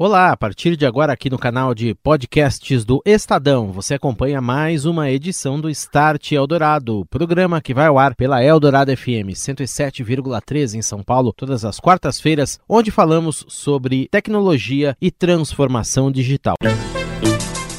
Olá, a partir de agora aqui no canal de podcasts do Estadão, você acompanha mais uma edição do Start Eldorado, programa que vai ao ar pela Eldorado FM 107,3 em São Paulo, todas as quartas-feiras, onde falamos sobre tecnologia e transformação digital.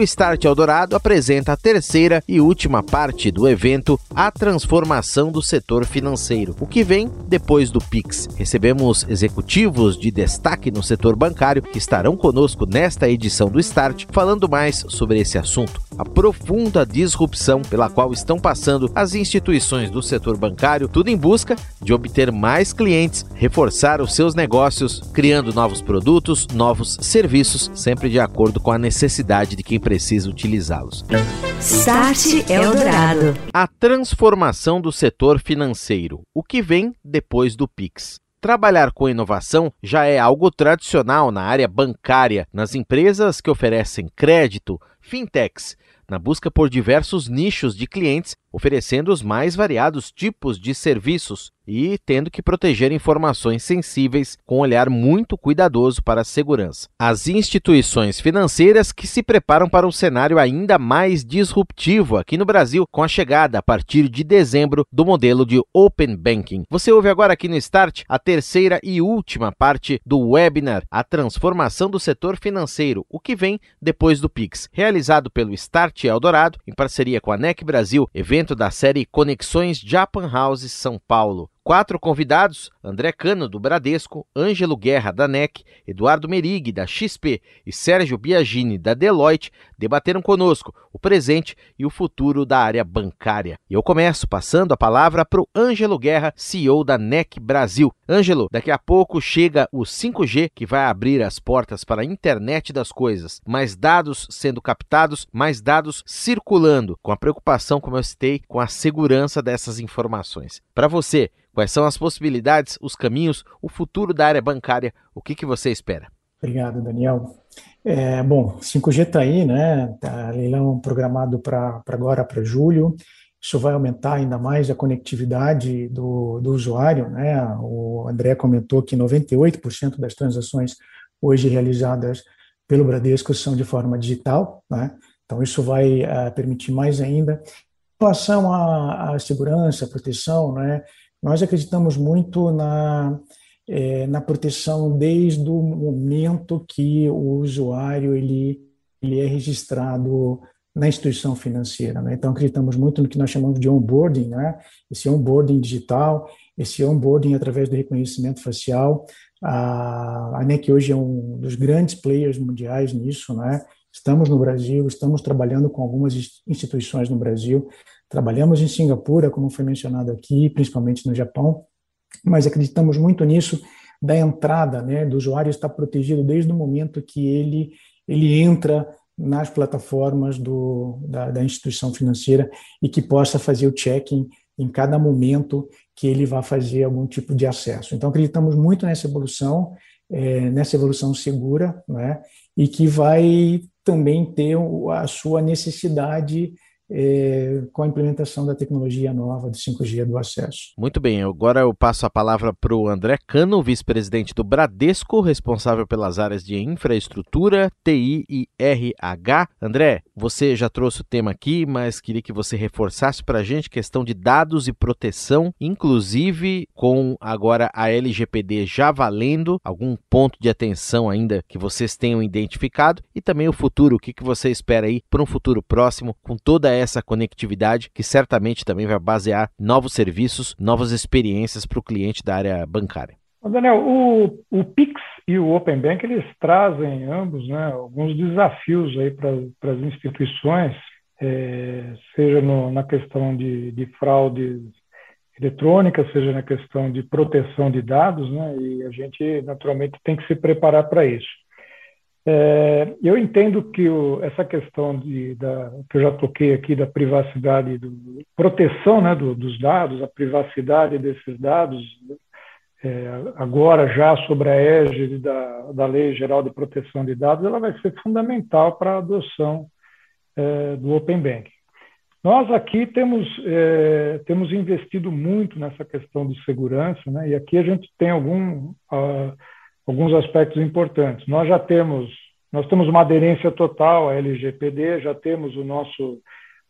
O Start Eldorado apresenta a terceira e última parte do evento A Transformação do Setor Financeiro, o que vem depois do Pix. Recebemos executivos de destaque no setor bancário que estarão conosco nesta edição do Start, falando mais sobre esse assunto, a profunda disrupção pela qual estão passando as instituições do setor bancário, tudo em busca de obter mais clientes, reforçar os seus negócios, criando novos produtos, novos serviços, sempre de acordo com a necessidade de quem precisa utilizá-los. Start Eldorado. A transformação do setor financeiro, o que vem depois do Pix. Trabalhar com inovação já é algo tradicional na área bancária, nas empresas que oferecem crédito, fintechs, na busca por diversos nichos de clientes, oferecendo os mais variados tipos de serviços e tendo que proteger informações sensíveis com um olhar muito cuidadoso para a segurança. As instituições financeiras que se preparam para um cenário ainda mais disruptivo aqui no Brasil com a chegada a partir de dezembro do modelo de Open Banking. Você ouve agora aqui no Start a terceira e última parte do webinar A Transformação do Setor Financeiro, o que vem depois do Pix, realizado pelo Start Eldorado em parceria com a NEC Brasil, evento da série Conexões Japan House São Paulo. Quatro convidados: André Cano, do Bradesco, Ângelo Guerra, da NEC, Eduardo Merig, da XP e Sérgio Biagini, da Deloitte, debateram conosco o presente e o futuro da área bancária. E eu começo passando a palavra para o Ângelo Guerra, CEO da NEC Brasil. Ângelo, daqui a pouco chega o 5G que vai abrir as portas para a internet das coisas. Mais dados sendo captados, mais dados circulando, com a preocupação, como eu citei, com a segurança dessas informações. Para você, Quais são as possibilidades, os caminhos, o futuro da área bancária? O que, que você espera? Obrigado, Daniel. É, bom, 5G está aí, né? Tá leilão programado para agora, para julho. Isso vai aumentar ainda mais a conectividade do, do usuário, né? O André comentou que 98% das transações hoje realizadas pelo Bradesco são de forma digital, né? Então, isso vai uh, permitir mais ainda. Em relação à, à segurança, proteção, né? Nós acreditamos muito na, é, na proteção desde o momento que o usuário ele, ele é registrado na instituição financeira. Né? Então, acreditamos muito no que nós chamamos de onboarding, né? esse onboarding digital, esse onboarding através do reconhecimento facial. A, a NEC hoje é um dos grandes players mundiais nisso, né? Estamos no Brasil, estamos trabalhando com algumas instituições no Brasil, trabalhamos em Singapura, como foi mencionado aqui, principalmente no Japão, mas acreditamos muito nisso da entrada, né, do usuário estar protegido desde o momento que ele ele entra nas plataformas do, da, da instituição financeira e que possa fazer o check-in em cada momento que ele vai fazer algum tipo de acesso. Então, acreditamos muito nessa evolução, é, nessa evolução segura, né, e que vai também ter a sua necessidade é, com a implementação da tecnologia nova do 5G do acesso. Muito bem, agora eu passo a palavra para o André Cano, vice-presidente do Bradesco, responsável pelas áreas de infraestrutura, TI e RH. André, você já trouxe o tema aqui, mas queria que você reforçasse para a gente questão de dados e proteção, inclusive com agora a LGPD já valendo, algum ponto de atenção ainda que vocês tenham identificado e também o futuro, o que, que você espera aí para um futuro próximo com toda essa conectividade que certamente também vai basear novos serviços, novas experiências para o cliente da área bancária. Daniel, o, o Pix e o Open Bank eles trazem ambos né, alguns desafios aí para as instituições, é, seja no, na questão de, de fraude eletrônica, seja na questão de proteção de dados, né, e a gente naturalmente tem que se preparar para isso. É, eu entendo que o, essa questão de, da, que eu já toquei aqui da privacidade, do, proteção né, do, dos dados, a privacidade desses dados, é, agora já sobre a égide da, da Lei Geral de Proteção de Dados, ela vai ser fundamental para a adoção é, do Open Banking. Nós aqui temos, é, temos investido muito nessa questão de segurança, né? e aqui a gente tem algum, uh, alguns aspectos importantes. Nós já temos, nós temos uma aderência total à LGPD, já temos o nosso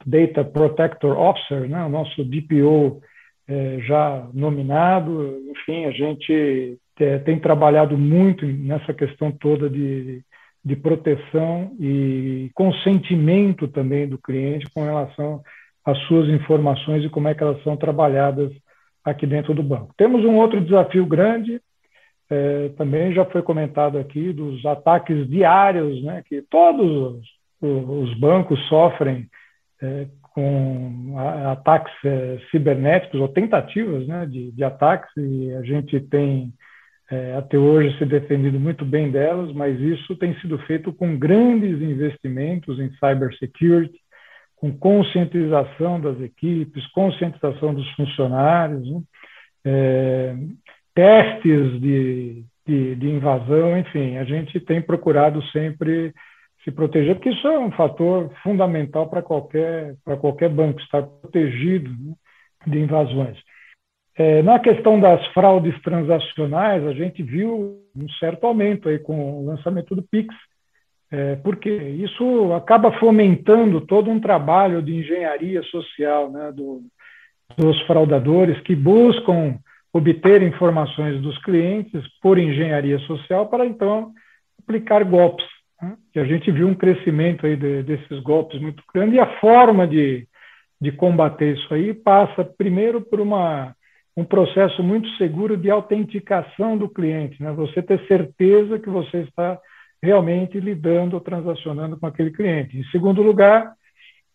Data Protector Officer, né? o nosso DPO é, já nominado, enfim, a gente é, tem trabalhado muito nessa questão toda de de proteção e consentimento também do cliente com relação às suas informações e como é que elas são trabalhadas aqui dentro do banco. Temos um outro desafio grande, é, também já foi comentado aqui, dos ataques diários, né, que todos os, os bancos sofrem é, com ataques é, cibernéticos ou tentativas né, de, de ataques, e a gente tem é, até hoje se defendido muito bem delas, mas isso tem sido feito com grandes investimentos em cybersecurity, com conscientização das equipes, conscientização dos funcionários, né? Testes de, de, de, invasão, enfim, a gente tem procurado sempre se proteger, porque isso é um fator fundamental para qualquer, qualquer banco, estar protegido né, de invasões. É, na questão das fraudes transacionais, a gente viu um certo aumento aí com o lançamento do Pix, é, porque isso acaba fomentando todo um trabalho de engenharia social né, do, dos fraudadores que buscam obter informações dos clientes por engenharia social para então aplicar golpes. Né? E a gente viu um crescimento aí de, desses golpes muito grande e a forma de, de combater isso aí passa primeiro por uma um processo muito seguro de autenticação do cliente, né? Você ter certeza que você está realmente lidando ou transacionando com aquele cliente. Em segundo lugar,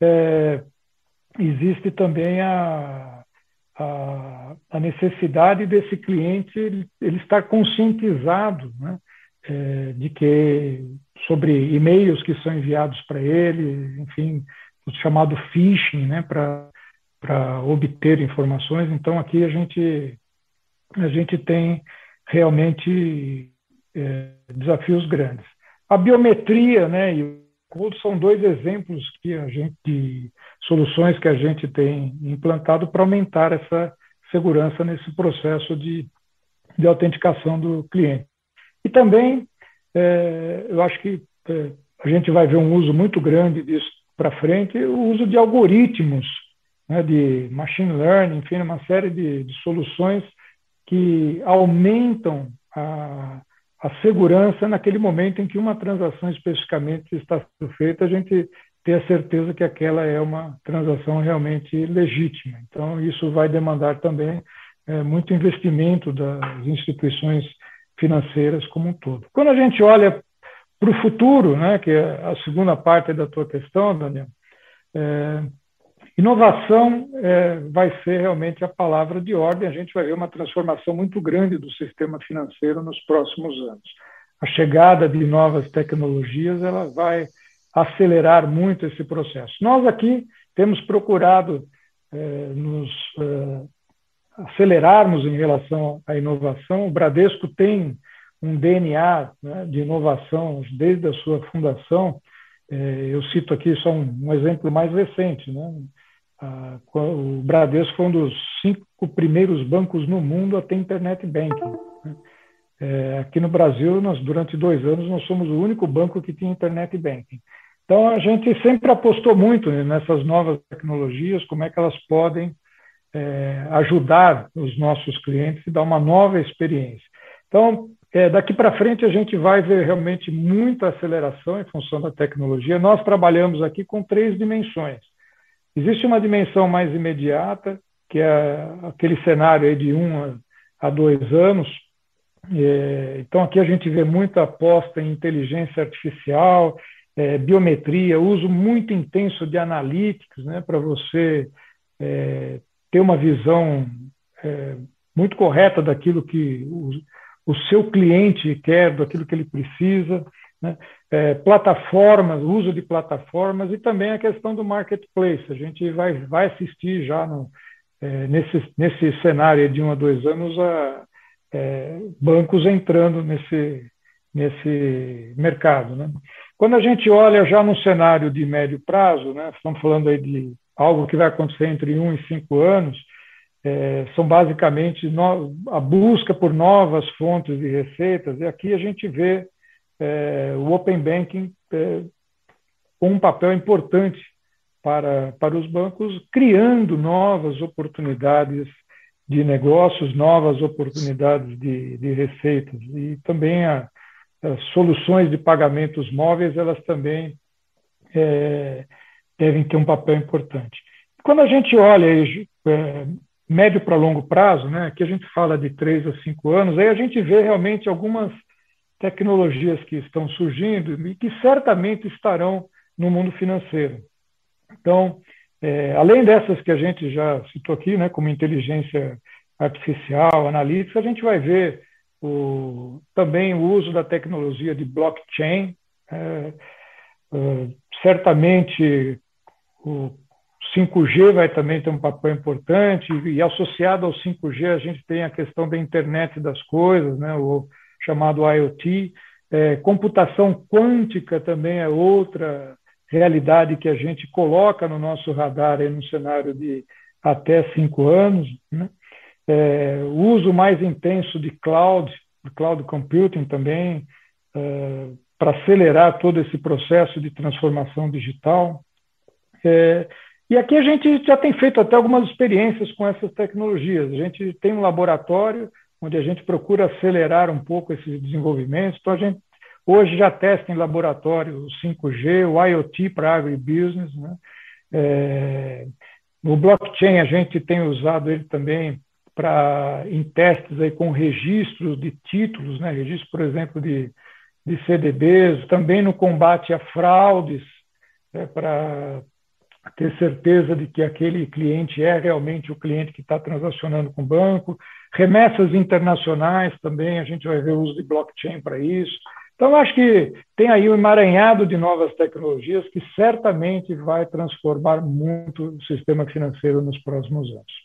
é, existe também a, a, a, necessidade desse cliente ele, ele estar conscientizado, né? É, de que sobre e-mails que são enviados para ele, enfim, o chamado phishing, né, para obter informações. Então, aqui a gente, a gente tem realmente é, desafios grandes. A biometria né, e são dois exemplos que a gente, soluções que a gente tem implantado para aumentar essa segurança nesse processo de, de autenticação do cliente. E também, é, eu acho que é, a gente vai ver um uso muito grande disso para frente, o uso de algoritmos né, de machine learning, enfim, uma série de, de soluções que aumentam a, a, segurança naquele momento em que uma transação especificamente está sendo feita, a gente ter a certeza que aquela é uma transação realmente legítima. Então, isso vai demandar também é, muito investimento das instituições financeiras como um todo. Quando a gente olha para o futuro, né, que é a segunda parte da tua questão, Daniel, é, Inovação é, vai ser realmente a palavra de ordem. A gente vai ver uma transformação muito grande do sistema financeiro nos próximos anos. A chegada de novas tecnologias ela vai acelerar muito esse processo. Nós aqui temos procurado é, nos é, acelerarmos em relação à inovação. O Bradesco tem um DNA né, de inovação desde a sua fundação. É, eu cito aqui só um, um exemplo mais recente, né? O Bradesco foi um dos cinco primeiros bancos no mundo a ter internet banking. Né? É, aqui no Brasil, nós durante dois anos nós somos o único banco que tinha internet banking. Então a gente sempre apostou muito nessas novas tecnologias, como é que elas podem é, ajudar os nossos clientes e dar uma nova experiência. Então é, daqui para frente a gente vai ver realmente muita aceleração em função da tecnologia. Nós trabalhamos aqui com três dimensões. Existe uma dimensão mais imediata, que é aquele cenário de um a dois anos. É, então, aqui a gente vê muita aposta em inteligência artificial, é, biometria, uso muito intenso de analytics, né, para você é, ter uma visão muito correta daquilo que o, o seu cliente quer, daquilo que ele precisa né? É, plataformas, uso de plataformas e também a questão do marketplace. A gente vai, vai assistir já no, é, nesse, nesse cenário de um a dois anos a, é, bancos entrando nesse, nesse mercado. Né? Quando a gente olha já no cenário de médio prazo, né, estamos falando aí de algo que vai acontecer entre um e cinco anos, é, são basicamente no, a busca por novas fontes de receitas, e aqui a gente vê é, o Open Banking é, com um papel importante para, para os bancos, criando novas oportunidades de negócios, novas oportunidades de, de receitas. E também a, as soluções de pagamentos móveis, elas também é, devem ter um papel importante. Quando a gente olha é, médio para longo prazo, né, aqui a gente fala de três a cinco anos, aí a gente vê realmente algumas tecnologias que estão surgindo e que certamente estarão no mundo financeiro. Então, é, além dessas que a gente já citou aqui, né, como inteligência artificial, analítica, a gente vai ver o, também o uso da tecnologia de blockchain. É, é, certamente o 5G vai também ter um papel importante, e associado ao 5G a gente tem a questão da internet das coisas, né, o chamado IoT. É, computação quântica também é outra realidade que a gente coloca no nosso radar no cenário de até cinco anos. Né? É, uso mais intenso de cloud, cloud computing também, é, para acelerar todo esse processo de transformação digital. É, e aqui a gente já tem feito até algumas experiências com essas tecnologias. A gente tem um laboratório onde a gente procura acelerar um pouco esses desenvolvimentos. Então, a gente hoje já testa em laboratório o 5G, o IoT para agribusiness. Né? É, o blockchain, a gente tem usado ele também para em testes aí com registros de títulos, né? registro, por exemplo, de, de CDBs, também no combate a fraudes, né? para ter certeza de que aquele cliente é realmente o cliente que está transacionando com o banco. Remessas internacionais também, a gente vai ver o uso de blockchain para isso. Então, acho que tem aí um emaranhado de novas tecnologias que certamente vai transformar muito o sistema financeiro nos próximos anos.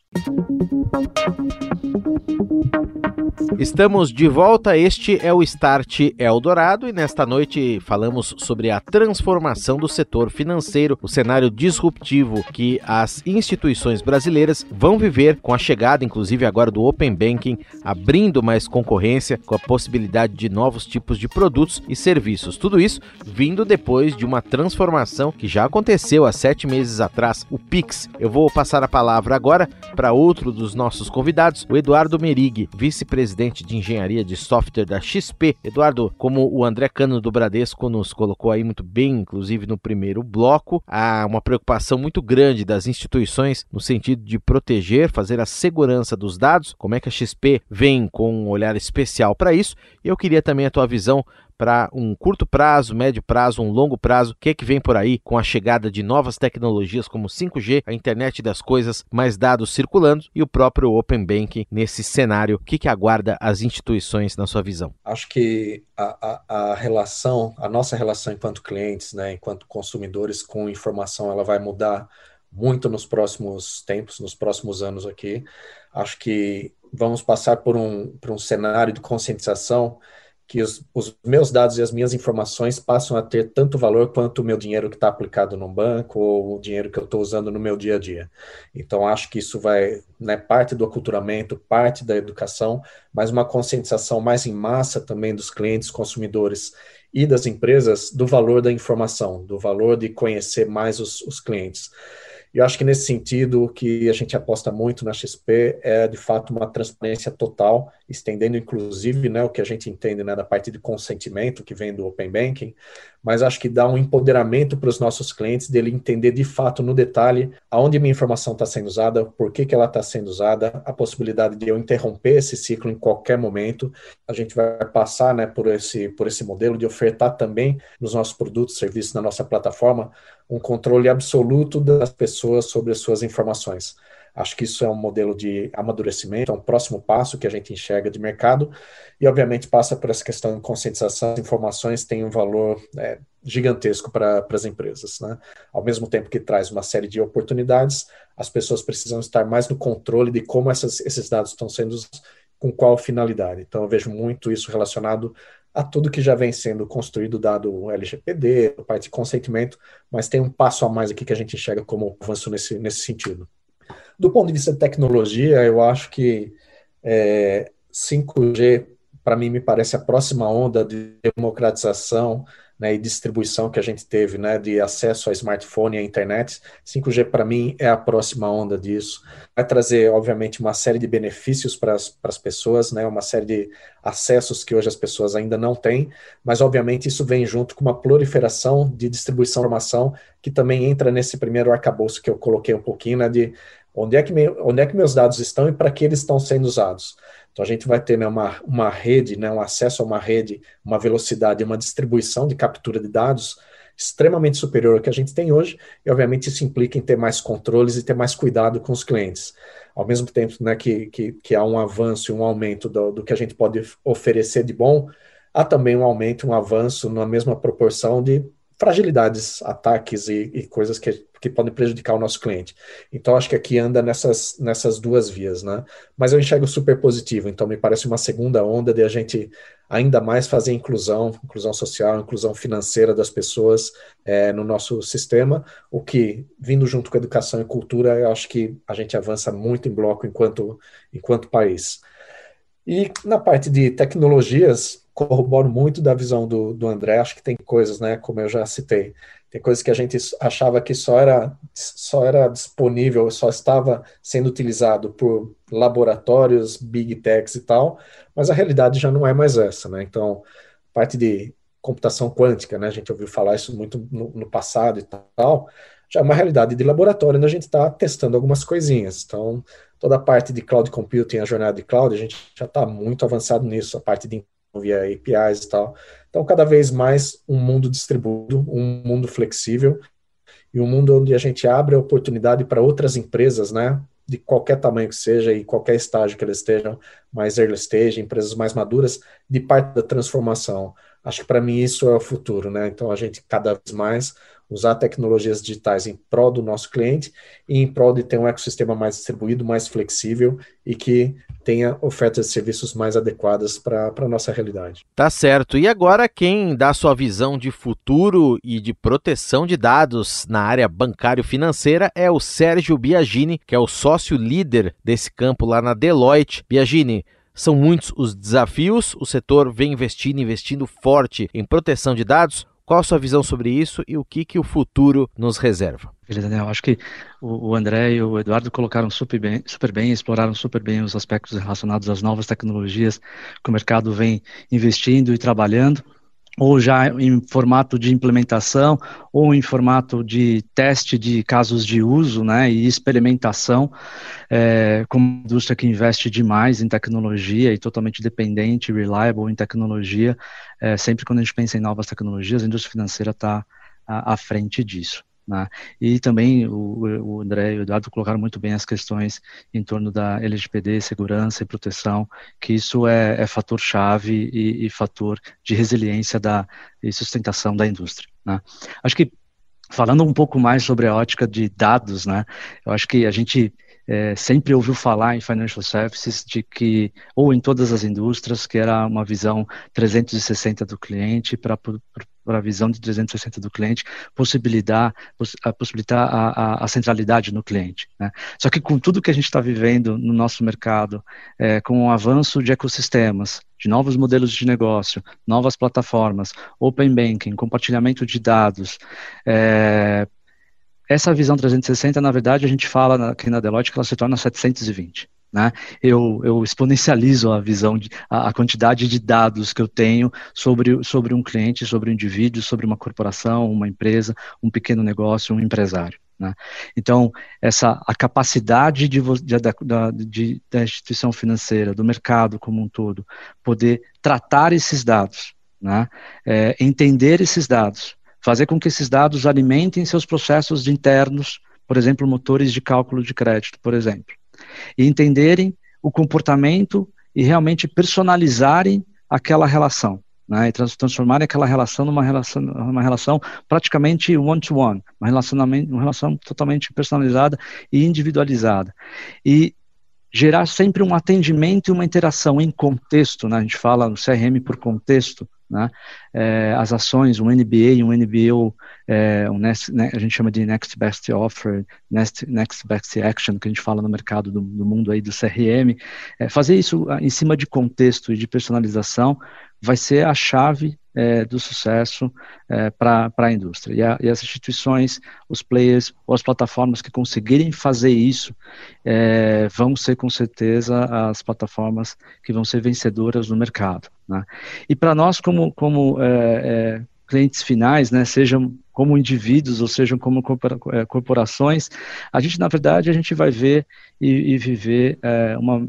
Estamos de volta. Este é o Start Eldorado e nesta noite falamos sobre a transformação do setor financeiro, o cenário disruptivo que as instituições brasileiras vão viver com a chegada, inclusive agora, do Open Banking, abrindo mais concorrência com a possibilidade de novos tipos de produtos e serviços. Tudo isso vindo depois de uma transformação que já aconteceu há sete meses atrás, o Pix. Eu vou passar a palavra agora para outro dos nossos convidados, o Eduardo Merig, vice-presidente de engenharia de software da XP. Eduardo, como o André Cano do Bradesco nos colocou aí muito bem, inclusive no primeiro bloco, há uma preocupação muito grande das instituições no sentido de proteger, fazer a segurança dos dados. Como é que a XP vem com um olhar especial para isso? Eu queria também a tua visão para um curto prazo, médio prazo, um longo prazo? O que é que vem por aí com a chegada de novas tecnologias como 5G, a internet das coisas, mais dados circulando e o próprio Open Banking nesse cenário? O que, que aguarda as instituições na sua visão? Acho que a, a, a relação, a nossa relação enquanto clientes, né, enquanto consumidores com informação, ela vai mudar muito nos próximos tempos, nos próximos anos aqui. Acho que vamos passar por um, por um cenário de conscientização que os, os, meus dados e as minhas informações passam a ter tanto valor quanto o meu dinheiro que está aplicado no banco ou o dinheiro que eu estou usando no meu dia a dia. Então, acho que isso vai, né, parte do aculturamento, parte da educação, mas uma conscientização mais em massa também dos clientes, consumidores e das empresas do valor da informação, do valor de conhecer mais os, os clientes. Eu acho que nesse sentido, o que a gente aposta muito na XP é, de fato, uma transparência total, estendendo, inclusive, né, o que a gente entende né, da parte de consentimento que vem do Open Banking, mas acho que dá um empoderamento para os nossos clientes dele entender de fato, no detalhe, aonde minha informação está sendo usada, por que, que ela está sendo usada, a possibilidade de eu interromper esse ciclo em qualquer momento. A gente vai passar né, por, esse, por esse modelo de ofertar também nos nossos produtos, serviços, na nossa plataforma, um controle absoluto das pessoas sobre as suas informações. Acho que isso é um modelo de amadurecimento, é um próximo passo que a gente enxerga de mercado e, obviamente, passa por essa questão de conscientização. As informações têm um valor é, gigantesco para as empresas. Né? Ao mesmo tempo que traz uma série de oportunidades, as pessoas precisam estar mais no controle de como essas, esses dados estão sendo com qual finalidade. Então, eu vejo muito isso relacionado a tudo que já vem sendo construído, dado o LGPD, a parte de consentimento, mas tem um passo a mais aqui que a gente enxerga como avanço nesse, nesse sentido. Do ponto de vista de tecnologia, eu acho que é, 5G, para mim, me parece a próxima onda de democratização né, e distribuição que a gente teve, né, de acesso a smartphone e a internet. 5G para mim é a próxima onda disso. Vai trazer, obviamente, uma série de benefícios para as pessoas, né, uma série de acessos que hoje as pessoas ainda não têm, mas obviamente isso vem junto com uma proliferação de distribuição de informação que também entra nesse primeiro arcabouço que eu coloquei um pouquinho, né, de onde é que, me, onde é que meus dados estão e para que eles estão sendo usados. Então a gente vai ter né, uma, uma rede, né, um acesso a uma rede, uma velocidade, uma distribuição de captura de dados extremamente superior ao que a gente tem hoje, e obviamente isso implica em ter mais controles e ter mais cuidado com os clientes. Ao mesmo tempo né, que, que, que há um avanço e um aumento do, do que a gente pode oferecer de bom, há também um aumento, um avanço na mesma proporção de fragilidades, ataques e, e coisas que, que podem prejudicar o nosso cliente. Então, acho que aqui anda nessas, nessas duas vias, né? Mas eu enxergo super positivo, então me parece uma segunda onda de a gente ainda mais fazer inclusão, inclusão social, inclusão financeira das pessoas é, no nosso sistema, o que, vindo junto com educação e cultura, eu acho que a gente avança muito em bloco enquanto, enquanto país. E na parte de tecnologias, corroboro muito da visão do, do André, acho que tem coisas, né, como eu já citei, tem coisas que a gente achava que só era, só era disponível, só estava sendo utilizado por laboratórios, big techs e tal, mas a realidade já não é mais essa, né? Então, parte de computação quântica, né? A gente ouviu falar isso muito no, no passado e tal, já é uma realidade de laboratório, onde a gente está testando algumas coisinhas. Então, toda a parte de cloud computing, a jornada de cloud, a gente já está muito avançado nisso, a parte de via APIs e tal. Então, cada vez mais um mundo distribuído, um mundo flexível e um mundo onde a gente abre a oportunidade para outras empresas, né, de qualquer tamanho que seja e qualquer estágio que eles estejam, mais early stage, empresas mais maduras, de parte da transformação. Acho que para mim isso é o futuro, né? Então a gente cada vez mais usar tecnologias digitais em prol do nosso cliente e em prol de ter um ecossistema mais distribuído, mais flexível e que tenha ofertas de serviços mais adequadas para a nossa realidade. Tá certo. E agora quem dá sua visão de futuro e de proteção de dados na área bancário-financeira é o Sérgio Biagini, que é o sócio líder desse campo lá na Deloitte. Biagini, são muitos os desafios, o setor vem investindo, investindo forte em proteção de dados. Qual a sua visão sobre isso e o que, que o futuro nos reserva? Beleza, Daniel. Acho que o, André e o Eduardo colocaram super bem, super bem, exploraram super bem os aspectos relacionados às novas tecnologias que o mercado vem investindo e trabalhando ou já em formato de implementação, ou em formato de teste de casos de uso né, e experimentação, é, como indústria que investe demais em tecnologia e totalmente dependente, reliable em tecnologia, é, sempre quando a gente pensa em novas tecnologias, a indústria financeira está à frente disso. Né? E também o, o, André e o Eduardo colocaram muito bem as questões em torno da LGPD, segurança e proteção, que isso é, é fator-chave e, e, fator de resiliência da, e sustentação da indústria. Né? Acho que, falando um pouco mais sobre a ótica de dados, né, eu acho que a gente é, sempre ouviu falar em financial services de que, ou em todas as indústrias, que era uma visão 360 do cliente para para a visão de 360 do cliente, possibilitar, possibilitar a, a, a centralidade no cliente. Né? Só que com tudo que a gente está vivendo no nosso mercado, é, com o avanço de ecossistemas, de novos modelos de negócio, novas plataformas, open banking, compartilhamento de dados, é, essa visão 360, na verdade, a gente fala aqui na Deloitte que ela se torna 720. Né? Eu, eu exponencializo a visão, de, a, a, quantidade de dados que eu tenho sobre, sobre um cliente, sobre um indivíduo, sobre uma corporação, uma empresa, um pequeno negócio, um empresário. Né? Então, essa, a capacidade de, de, da, de, da instituição financeira, do mercado como um todo, poder tratar esses dados, né? É, entender esses dados, fazer com que esses dados alimentem seus processos internos, por exemplo, motores de cálculo de crédito, por exemplo e entenderem o comportamento e realmente personalizarem aquela relação. Né, e transformarem aquela relação numa relação, uma relação praticamente one-to-one, uma, uma relação totalmente personalizada e individualizada. E gerar sempre um atendimento e uma interação em contexto, né? a gente fala no CRM por contexto, né? É, as ações, um NBA, um NBO, é, um next, né, a gente chama de Next Best Offer, Next, next Best Action, que a gente fala no mercado do, do mundo aí do CRM, é, fazer isso em cima de contexto e de personalização vai ser a chave é, do sucesso é, para a indústria. E, a, e, as instituições, os players ou as plataformas que conseguirem fazer isso é, vão ser com certeza as plataformas que vão ser vencedoras no mercado. Né? E para nós, como, como é, é, clientes finais, né, sejam como indivíduos ou sejam como é, corporações, a gente, na verdade, a gente vai ver e, e viver uma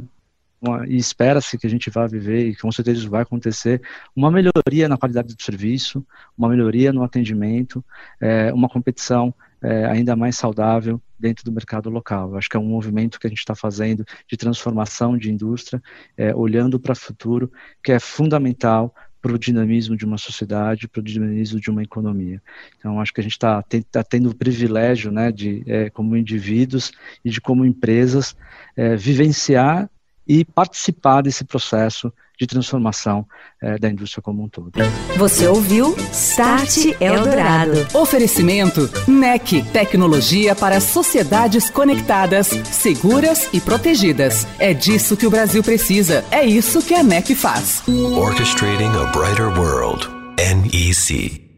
uma, e espera-se que a gente vá viver, e com certeza isso vai acontecer, uma melhoria na qualidade do serviço, uma melhoria no atendimento, é, uma competição é, ainda mais saudável dentro do mercado local. Eu acho que é um movimento que a gente está fazendo de transformação de indústria, é, olhando para o futuro, que é fundamental para o dinamismo de uma sociedade, para o dinamismo de uma economia. Então, acho que a gente está tá tendo o privilégio, né, de, é, como indivíduos e de como empresas, é, vivenciar e participar desse processo de transformação é, da indústria como um todo. Você ouviu Start Eldorado. Oferecimento NEC, tecnologia para sociedades conectadas, seguras e protegidas. É disso que o Brasil precisa. É isso que a NEC faz. Orchestrating a brighter world. NEC.